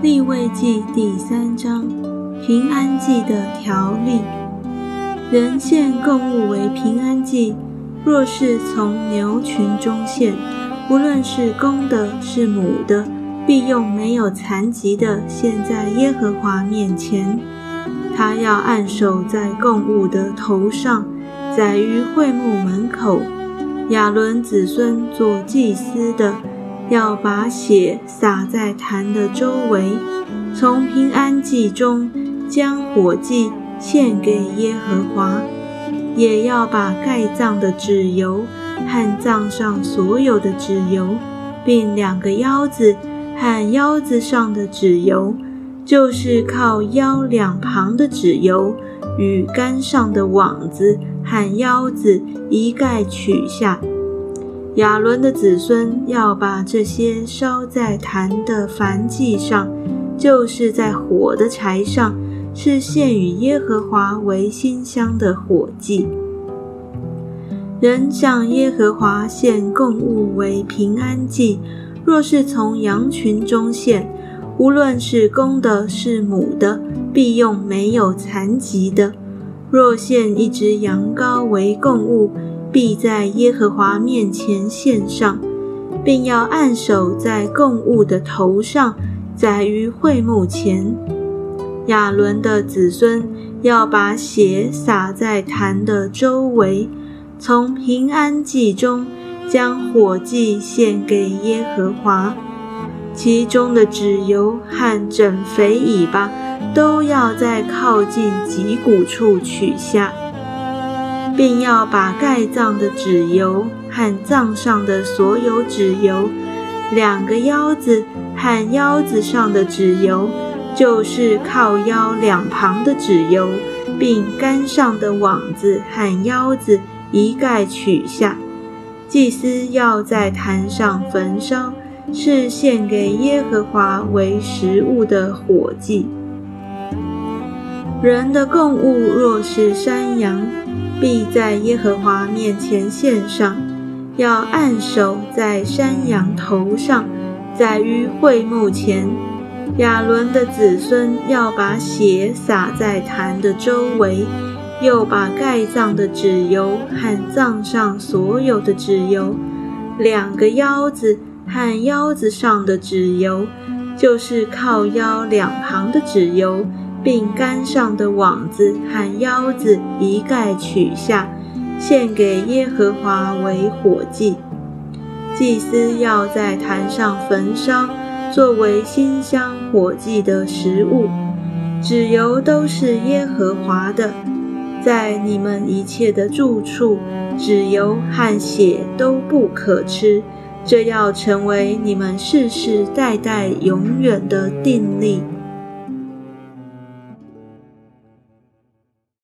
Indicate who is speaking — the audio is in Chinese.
Speaker 1: 立位记第三章平安祭的条例。人献供物为平安祭，若是从牛群中献，不论是公的，是母的，必用没有残疾的献在耶和华面前。他要按手在供物的头上，载于会幕门口。亚伦子孙做祭司的。要把血洒在坛的周围，从平安祭中将火祭献给耶和华，也要把盖脏的脂油和脏上所有的脂油，并两个腰子和腰子上的脂油，就是靠腰两旁的脂油与杆上的网子和腰子一概取下。亚伦的子孙要把这些烧在坛的燔祭上，就是在火的柴上，是献与耶和华为馨香的火祭。人向耶和华献供物为平安祭，若是从羊群中献，无论是公的，是母的，必用没有残疾的。若献一只羊羔为供物，必在耶和华面前献上，并要按手在供物的头上，载于会幕前。亚伦的子孙要把血洒在坛的周围，从平安祭中将火祭献给耶和华，其中的脂油和整肥尾巴都要在靠近脊骨处取下。并要把盖脏的脂油和脏上的所有脂油，两个腰子和腰子上的脂油，就是靠腰两旁的脂油，并杆上的网子和腰子一概取下。祭司要在坛上焚烧，是献给耶和华为食物的火祭。人的供物若是山羊。必在耶和华面前献上，要按手在山羊头上，在于会幕前。亚伦的子孙要把血洒在坛的周围，又把盖葬的脂油和葬上所有的脂油，两个腰子和腰子上的脂油，就是靠腰两旁的脂油。并杆上的网子和腰子一概取下，献给耶和华为火祭。祭司要在坛上焚烧，作为馨香火祭的食物。脂油都是耶和华的，在你们一切的住处，脂油和血都不可吃，这要成为你们世世代代永远的定例。